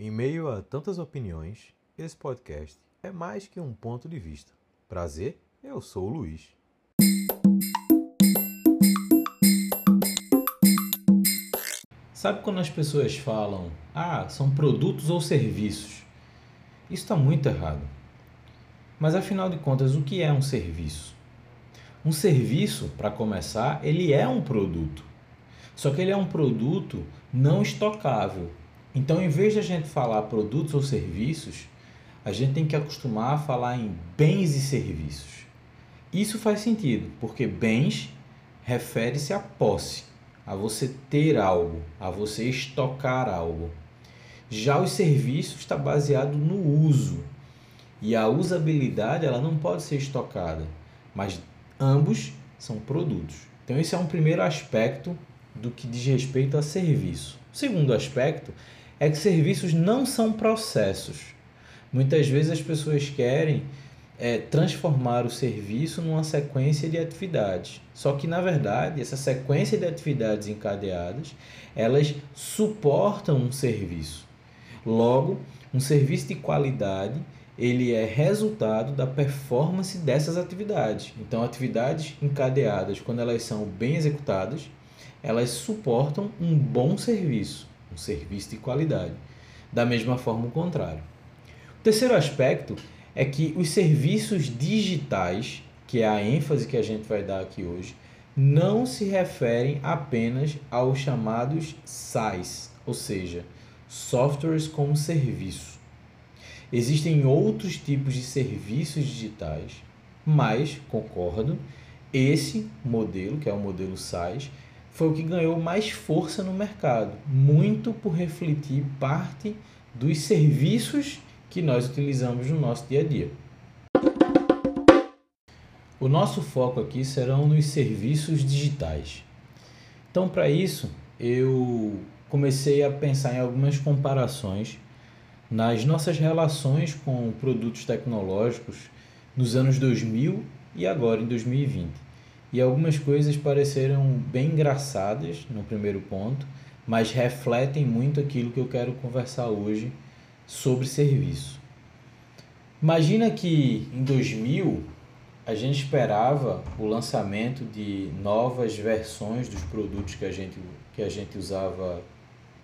Em meio a tantas opiniões, esse podcast é mais que um ponto de vista. Prazer, eu sou o Luiz. Sabe quando as pessoas falam, ah, são produtos ou serviços? Isso está muito errado. Mas afinal de contas, o que é um serviço? Um serviço, para começar, ele é um produto. Só que ele é um produto não estocável. Então, em vez de a gente falar produtos ou serviços, a gente tem que acostumar a falar em bens e serviços. Isso faz sentido, porque bens refere-se à posse, a você ter algo, a você estocar algo. Já os serviços está baseado no uso. E a usabilidade ela não pode ser estocada, mas ambos são produtos. Então esse é um primeiro aspecto do que diz respeito a serviço. O segundo aspecto é que serviços não são processos. Muitas vezes as pessoas querem é, transformar o serviço numa sequência de atividades. Só que, na verdade, essa sequência de atividades encadeadas, elas suportam um serviço. Logo, um serviço de qualidade, ele é resultado da performance dessas atividades. Então, atividades encadeadas, quando elas são bem executadas, elas suportam um bom serviço, um serviço de qualidade. Da mesma forma, o contrário. O terceiro aspecto é que os serviços digitais, que é a ênfase que a gente vai dar aqui hoje, não se referem apenas aos chamados SaaS, ou seja, softwares como serviço. Existem outros tipos de serviços digitais, mas concordo, esse modelo, que é o modelo SaaS, foi o que ganhou mais força no mercado, muito por refletir parte dos serviços que nós utilizamos no nosso dia a dia. O nosso foco aqui serão nos serviços digitais. Então, para isso, eu comecei a pensar em algumas comparações nas nossas relações com produtos tecnológicos nos anos 2000 e agora em 2020 e algumas coisas pareceram bem engraçadas no primeiro ponto, mas refletem muito aquilo que eu quero conversar hoje sobre serviço. Imagina que em 2000 a gente esperava o lançamento de novas versões dos produtos que a gente, que a gente usava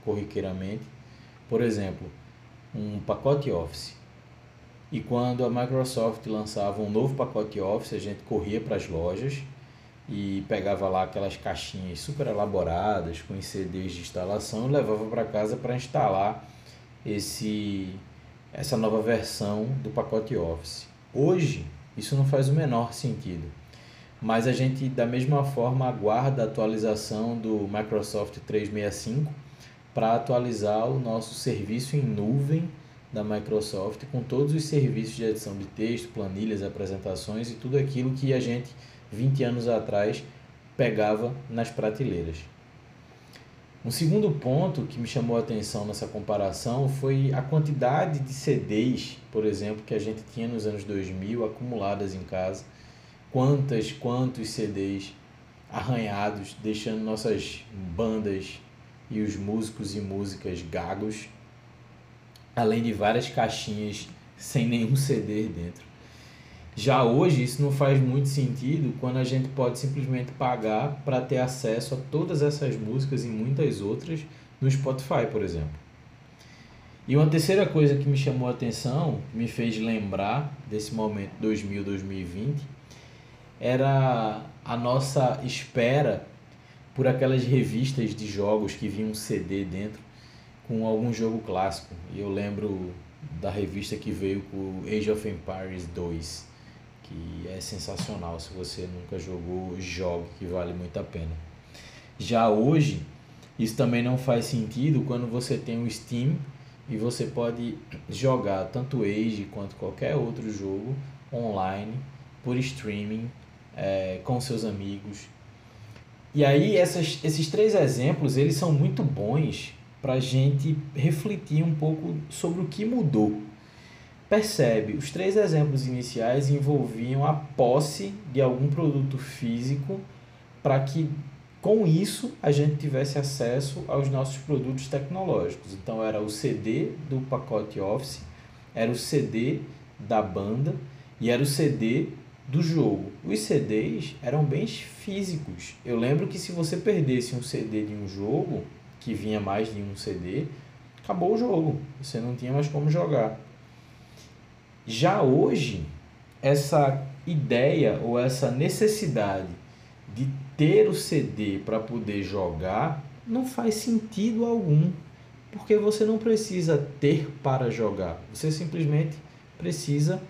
corriqueiramente. Por exemplo, um pacote Office. E quando a Microsoft lançava um novo pacote Office, a gente corria para as lojas e pegava lá aquelas caixinhas super elaboradas com CDs de instalação e levava para casa para instalar esse essa nova versão do pacote Office. Hoje isso não faz o menor sentido, mas a gente da mesma forma aguarda a atualização do Microsoft 365 para atualizar o nosso serviço em nuvem da Microsoft com todos os serviços de edição de texto, planilhas, apresentações e tudo aquilo que a gente 20 anos atrás pegava nas prateleiras. Um segundo ponto que me chamou a atenção nessa comparação foi a quantidade de CDs, por exemplo, que a gente tinha nos anos 2000 acumuladas em casa. Quantas, quantos CDs arranhados, deixando nossas bandas e os músicos e músicas gagos, além de várias caixinhas sem nenhum CD dentro. Já hoje isso não faz muito sentido quando a gente pode simplesmente pagar para ter acesso a todas essas músicas e muitas outras no Spotify, por exemplo. E uma terceira coisa que me chamou a atenção, me fez lembrar desse momento 2000-2020, era a nossa espera por aquelas revistas de jogos que vinham um CD dentro com algum jogo clássico. E eu lembro da revista que veio com Age of Empires 2 que é sensacional. Se você nunca jogou, jogue, que vale muito a pena. Já hoje, isso também não faz sentido quando você tem o Steam e você pode jogar tanto Age quanto qualquer outro jogo online por streaming é, com seus amigos. E aí essas, esses três exemplos eles são muito bons para a gente refletir um pouco sobre o que mudou Percebe, os três exemplos iniciais envolviam a posse de algum produto físico para que com isso a gente tivesse acesso aos nossos produtos tecnológicos. Então era o CD do pacote Office, era o CD da banda e era o CD do jogo. Os CDs eram bens físicos. Eu lembro que se você perdesse um CD de um jogo, que vinha mais de um CD, acabou o jogo. Você não tinha mais como jogar. Já hoje, essa ideia ou essa necessidade de ter o CD para poder jogar não faz sentido algum, porque você não precisa ter para jogar, você simplesmente precisa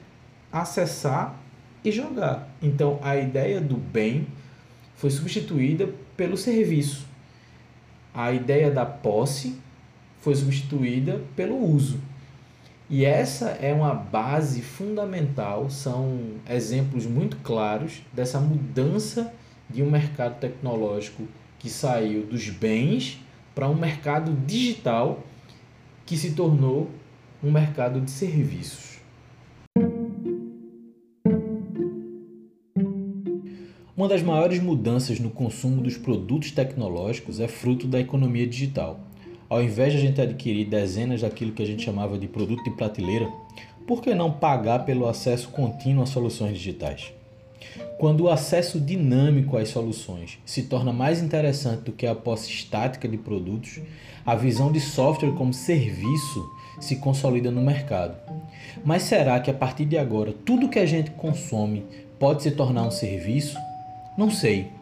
acessar e jogar. Então a ideia do bem foi substituída pelo serviço. A ideia da posse foi substituída pelo uso. E essa é uma base fundamental, são exemplos muito claros dessa mudança de um mercado tecnológico que saiu dos bens para um mercado digital que se tornou um mercado de serviços. Uma das maiores mudanças no consumo dos produtos tecnológicos é fruto da economia digital. Ao invés de a gente adquirir dezenas daquilo que a gente chamava de produto de prateleira, por que não pagar pelo acesso contínuo a soluções digitais? Quando o acesso dinâmico às soluções se torna mais interessante do que a posse estática de produtos, a visão de software como serviço se consolida no mercado. Mas será que a partir de agora tudo que a gente consome pode se tornar um serviço? Não sei.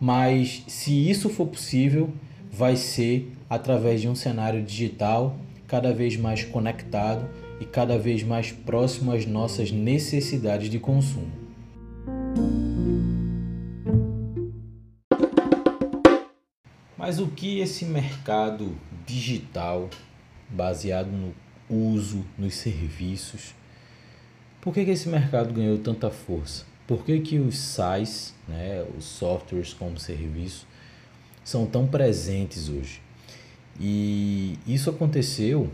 Mas se isso for possível, vai ser através de um cenário digital cada vez mais conectado e cada vez mais próximo às nossas necessidades de consumo. Mas o que esse mercado digital, baseado no uso, nos serviços, por que, que esse mercado ganhou tanta força? Por que, que os SaaS, né, os softwares como serviço, são tão presentes hoje? E isso aconteceu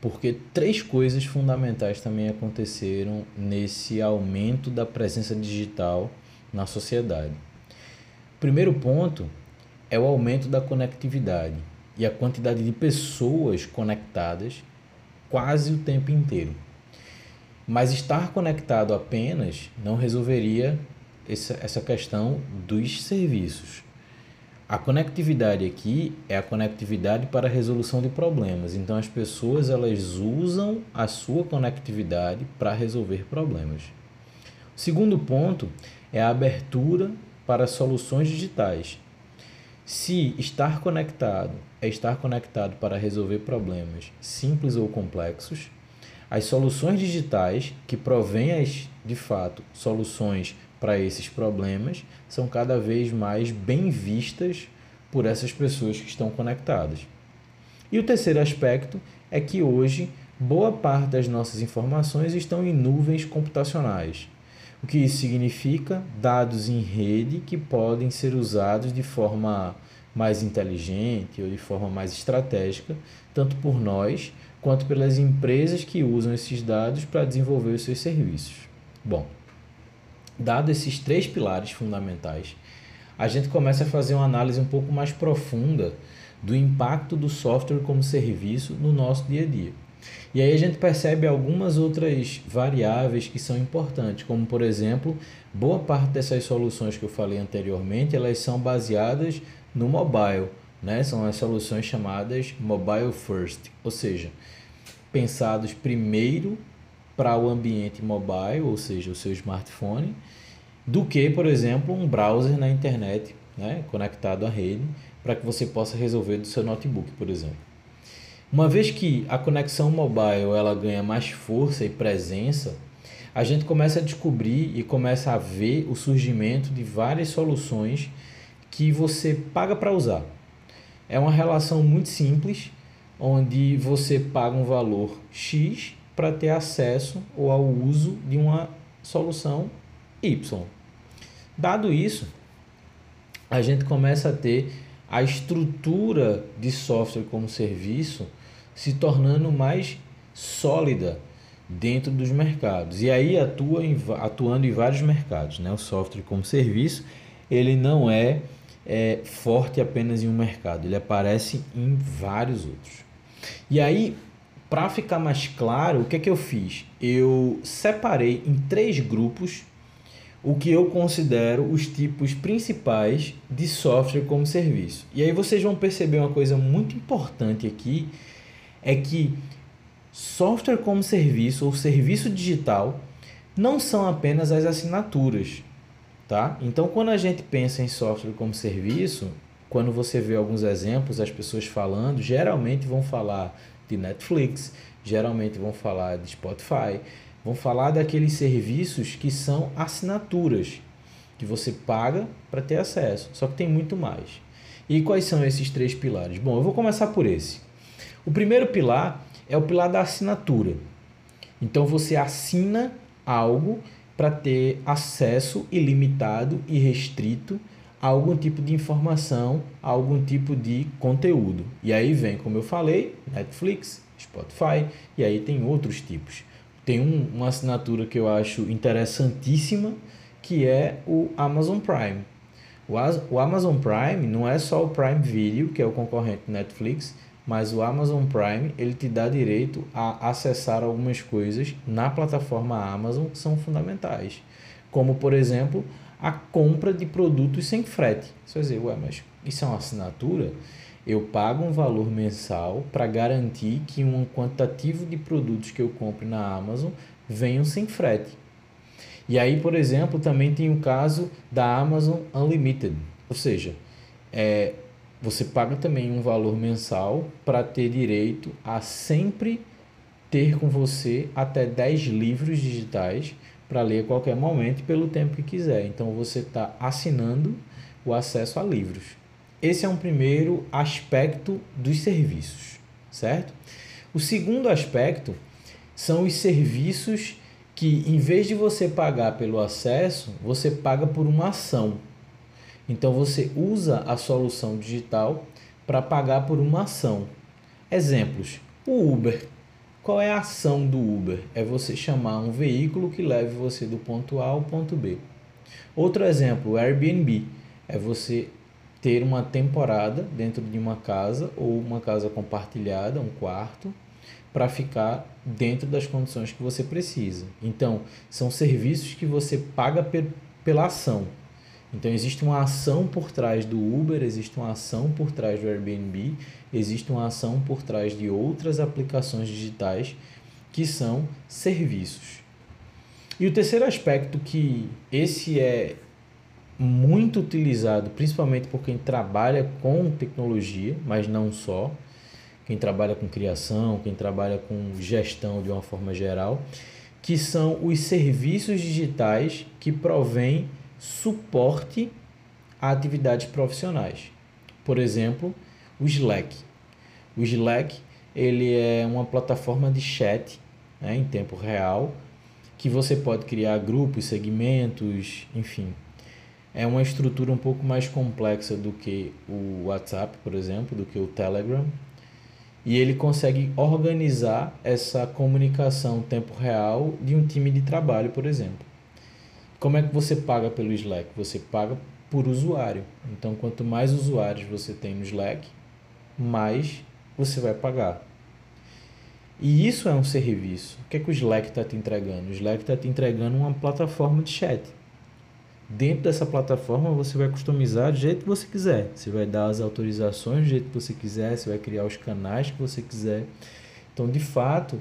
porque três coisas fundamentais também aconteceram nesse aumento da presença digital na sociedade. Primeiro ponto é o aumento da conectividade e a quantidade de pessoas conectadas quase o tempo inteiro. Mas estar conectado apenas não resolveria essa, essa questão dos serviços. A conectividade aqui é a conectividade para a resolução de problemas. Então as pessoas elas usam a sua conectividade para resolver problemas. O segundo ponto é a abertura para soluções digitais. Se estar conectado é estar conectado para resolver problemas simples ou complexos, as soluções digitais que provêm de fato, soluções para esses problemas são cada vez mais bem vistas por essas pessoas que estão conectadas. E o terceiro aspecto é que hoje boa parte das nossas informações estão em nuvens computacionais. O que isso significa? Dados em rede que podem ser usados de forma mais inteligente ou de forma mais estratégica, tanto por nós quanto pelas empresas que usam esses dados para desenvolver os seus serviços. Bom, dado esses três pilares fundamentais, a gente começa a fazer uma análise um pouco mais profunda do impacto do software como serviço no nosso dia a dia. E aí a gente percebe algumas outras variáveis que são importantes, como por exemplo, boa parte dessas soluções que eu falei anteriormente, elas são baseadas no mobile, né? São as soluções chamadas mobile first, ou seja, pensados primeiro para o ambiente mobile, ou seja, o seu smartphone, do que, por exemplo, um browser na internet, né, conectado à rede, para que você possa resolver do seu notebook, por exemplo. Uma vez que a conexão mobile ela ganha mais força e presença, a gente começa a descobrir e começa a ver o surgimento de várias soluções que você paga para usar. É uma relação muito simples, onde você paga um valor X para ter acesso ou ao uso de uma solução Y. Dado isso, a gente começa a ter a estrutura de software como serviço se tornando mais sólida dentro dos mercados. E aí atua em, atuando em vários mercados. Né? O software como serviço ele não é é forte apenas em um mercado, ele aparece em vários outros. E aí, para ficar mais claro, o que é que eu fiz? Eu separei em três grupos o que eu considero os tipos principais de software como serviço. E aí vocês vão perceber uma coisa muito importante aqui, é que software como serviço ou serviço digital não são apenas as assinaturas, tá? Então, quando a gente pensa em software como serviço, quando você vê alguns exemplos, as pessoas falando, geralmente vão falar de Netflix, geralmente vão falar de Spotify, vão falar daqueles serviços que são assinaturas, que você paga para ter acesso. Só que tem muito mais. E quais são esses três pilares? Bom, eu vou começar por esse. O primeiro pilar é o pilar da assinatura. Então você assina algo para ter acesso ilimitado e restrito a algum tipo de informação, a algum tipo de conteúdo. E aí vem, como eu falei, Netflix, Spotify, e aí tem outros tipos tem um, uma assinatura que eu acho interessantíssima, que é o Amazon Prime. O, o Amazon Prime não é só o Prime Video, que é o concorrente do Netflix, mas o Amazon Prime ele te dá direito a acessar algumas coisas na plataforma Amazon que são fundamentais, como por exemplo a compra de produtos sem frete. Você vai dizer, ué, mas isso é uma assinatura? eu pago um valor mensal para garantir que um quantitativo de produtos que eu compre na Amazon venham sem frete. E aí, por exemplo, também tem o caso da Amazon Unlimited, ou seja, é, você paga também um valor mensal para ter direito a sempre ter com você até 10 livros digitais para ler a qualquer momento pelo tempo que quiser. Então você está assinando o acesso a livros. Esse é um primeiro aspecto dos serviços, certo? O segundo aspecto são os serviços que, em vez de você pagar pelo acesso, você paga por uma ação. Então você usa a solução digital para pagar por uma ação. Exemplos: o Uber. Qual é a ação do Uber? É você chamar um veículo que leve você do ponto A ao ponto B. Outro exemplo, o Airbnb. É você ter uma temporada dentro de uma casa ou uma casa compartilhada, um quarto, para ficar dentro das condições que você precisa. Então, são serviços que você paga pela ação. Então, existe uma ação por trás do Uber, existe uma ação por trás do Airbnb, existe uma ação por trás de outras aplicações digitais que são serviços. E o terceiro aspecto que esse é muito utilizado, principalmente por quem trabalha com tecnologia, mas não só, quem trabalha com criação, quem trabalha com gestão de uma forma geral, que são os serviços digitais que provêm suporte a atividades profissionais. Por exemplo, o Slack. O Slack ele é uma plataforma de chat né, em tempo real que você pode criar grupos, segmentos, enfim, é uma estrutura um pouco mais complexa do que o WhatsApp, por exemplo, do que o Telegram. E ele consegue organizar essa comunicação tempo real de um time de trabalho, por exemplo. Como é que você paga pelo Slack? Você paga por usuário. Então, quanto mais usuários você tem no Slack, mais você vai pagar. E isso é um serviço. O que, é que o Slack está te entregando? O Slack está te entregando uma plataforma de chat. Dentro dessa plataforma você vai customizar do jeito que você quiser. Você vai dar as autorizações do jeito que você quiser, você vai criar os canais que você quiser. Então, de fato,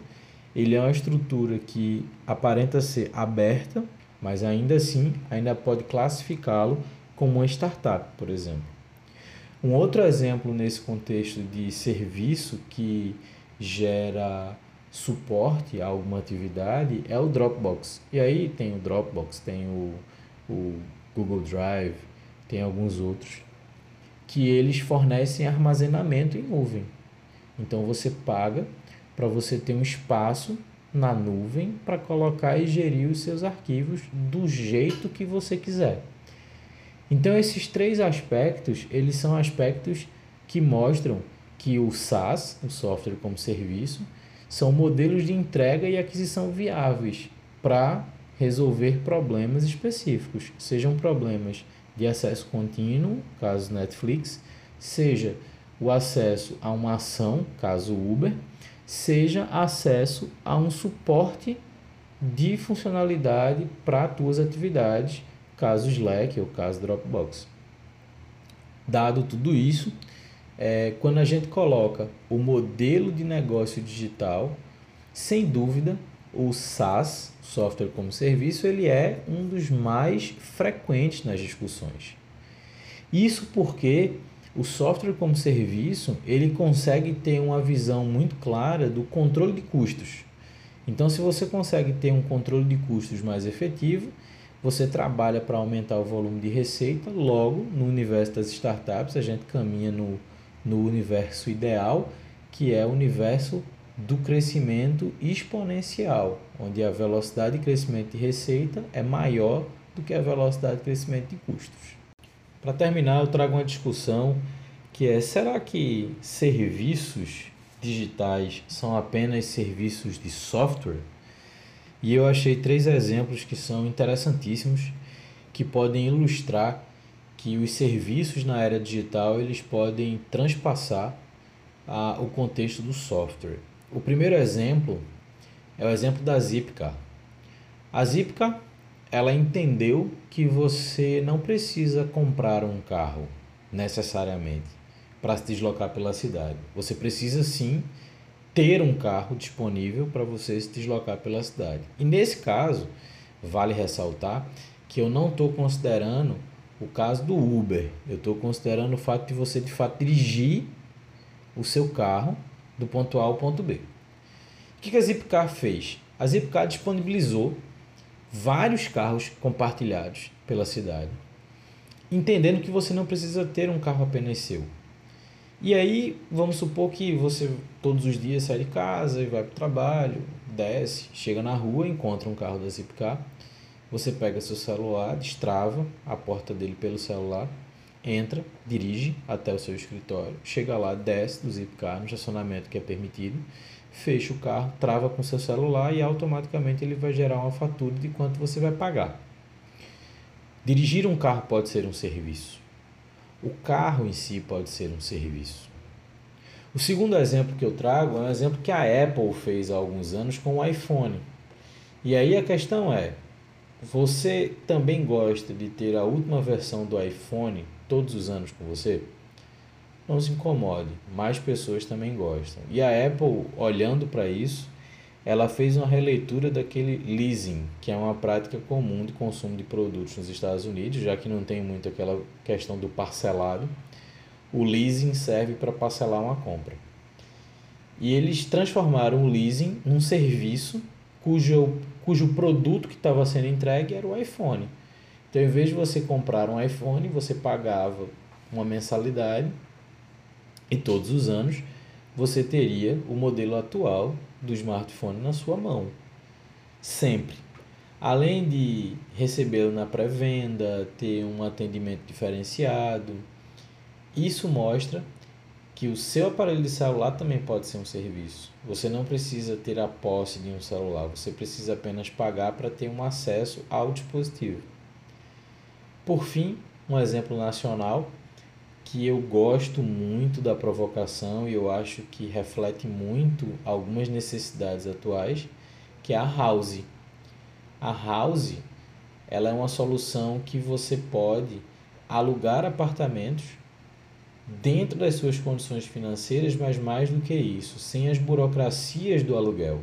ele é uma estrutura que aparenta ser aberta, mas ainda assim ainda pode classificá-lo como uma startup, por exemplo. Um outro exemplo nesse contexto de serviço que gera suporte a alguma atividade é o Dropbox. E aí tem o Dropbox, tem o o Google Drive, tem alguns outros, que eles fornecem armazenamento em nuvem. Então você paga para você ter um espaço na nuvem para colocar e gerir os seus arquivos do jeito que você quiser. Então esses três aspectos, eles são aspectos que mostram que o SaaS, o software como serviço, são modelos de entrega e aquisição viáveis para resolver problemas específicos, sejam problemas de acesso contínuo, caso Netflix, seja o acesso a uma ação, caso Uber, seja acesso a um suporte de funcionalidade para tuas atividades, caso Slack ou caso Dropbox. Dado tudo isso, é, quando a gente coloca o modelo de negócio digital, sem dúvida, o SaaS, software como serviço, ele é um dos mais frequentes nas discussões. Isso porque o software como serviço, ele consegue ter uma visão muito clara do controle de custos. Então, se você consegue ter um controle de custos mais efetivo, você trabalha para aumentar o volume de receita, logo, no universo das startups, a gente caminha no, no universo ideal, que é o universo do crescimento exponencial, onde a velocidade de crescimento de receita é maior do que a velocidade de crescimento de custos. Para terminar, eu trago uma discussão que é: será que serviços digitais são apenas serviços de software? E eu achei três exemplos que são interessantíssimos, que podem ilustrar que os serviços na era digital eles podem transpassar a, o contexto do software. O primeiro exemplo é o exemplo da Zipcar. A Zipcar ela entendeu que você não precisa comprar um carro necessariamente para se deslocar pela cidade. Você precisa sim ter um carro disponível para você se deslocar pela cidade. E nesse caso, vale ressaltar que eu não estou considerando o caso do Uber. Eu estou considerando o fato de você de fato dirigir o seu carro do ponto A ao ponto B. O que a Zipcar fez? A Zipcar disponibilizou vários carros compartilhados pela cidade, entendendo que você não precisa ter um carro apenas seu. E aí, vamos supor que você todos os dias sai de casa e vai para o trabalho, desce, chega na rua, encontra um carro da Zipcar, você pega seu celular, destrava a porta dele pelo celular, entra, dirige até o seu escritório, chega lá, desce do Zipcar no estacionamento que é permitido, fecha o carro, trava com seu celular e automaticamente ele vai gerar uma fatura de quanto você vai pagar. Dirigir um carro pode ser um serviço. O carro em si pode ser um serviço. O segundo exemplo que eu trago é um exemplo que a Apple fez há alguns anos com o iPhone. E aí a questão é: você também gosta de ter a última versão do iPhone todos os anos com você? Não se incomode, mais pessoas também gostam. E a Apple, olhando para isso, ela fez uma releitura daquele leasing, que é uma prática comum de consumo de produtos nos Estados Unidos, já que não tem muito aquela questão do parcelado. O leasing serve para parcelar uma compra. E eles transformaram o leasing num serviço cujo, cujo produto que estava sendo entregue era o iPhone. Então, em vez de você comprar um iPhone, você pagava uma mensalidade e todos os anos você teria o modelo atual do smartphone na sua mão. Sempre. Além de recebê-lo na pré-venda, ter um atendimento diferenciado, isso mostra que o seu aparelho de celular também pode ser um serviço. Você não precisa ter a posse de um celular, você precisa apenas pagar para ter um acesso ao dispositivo. Por fim, um exemplo nacional que eu gosto muito da provocação e eu acho que reflete muito algumas necessidades atuais, que é a house. A house, ela é uma solução que você pode alugar apartamentos dentro das suas condições financeiras, mas mais do que isso, sem as burocracias do aluguel.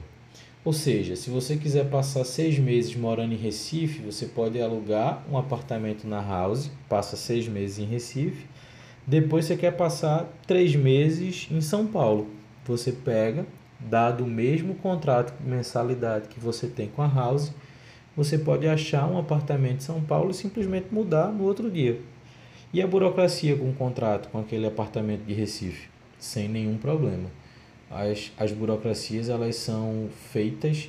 Ou seja, se você quiser passar seis meses morando em Recife, você pode alugar um apartamento na house, passa seis meses em Recife, depois você quer passar três meses em São Paulo. Você pega, dado o mesmo contrato de mensalidade que você tem com a House, você pode achar um apartamento em São Paulo e simplesmente mudar no outro dia. E a burocracia com o contrato com aquele apartamento de Recife? Sem nenhum problema. As, as burocracias elas são feitas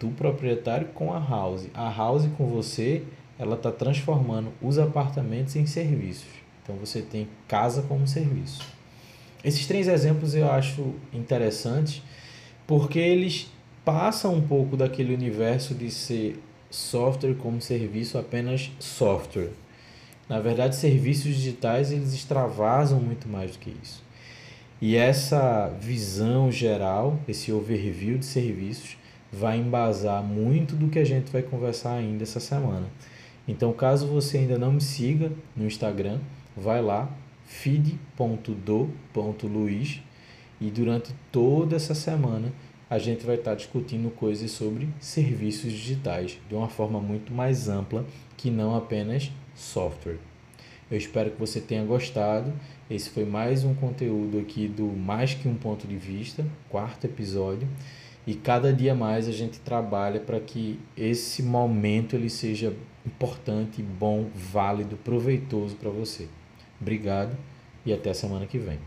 do proprietário com a house. A house com você, ela está transformando os apartamentos em serviços. Então você tem casa como serviço. Esses três exemplos eu acho interessantes porque eles passam um pouco daquele universo de ser software como serviço apenas software. Na verdade, serviços digitais eles extravasam muito mais do que isso. E essa visão geral, esse overview de serviços, vai embasar muito do que a gente vai conversar ainda essa semana. Então, caso você ainda não me siga no Instagram, vai lá, feed.do.luiz e durante toda essa semana a gente vai estar discutindo coisas sobre serviços digitais de uma forma muito mais ampla que não apenas software. Eu espero que você tenha gostado. Esse foi mais um conteúdo aqui do Mais que um ponto de vista, quarto episódio. E cada dia mais a gente trabalha para que esse momento ele seja importante, bom, válido, proveitoso para você. Obrigado e até a semana que vem.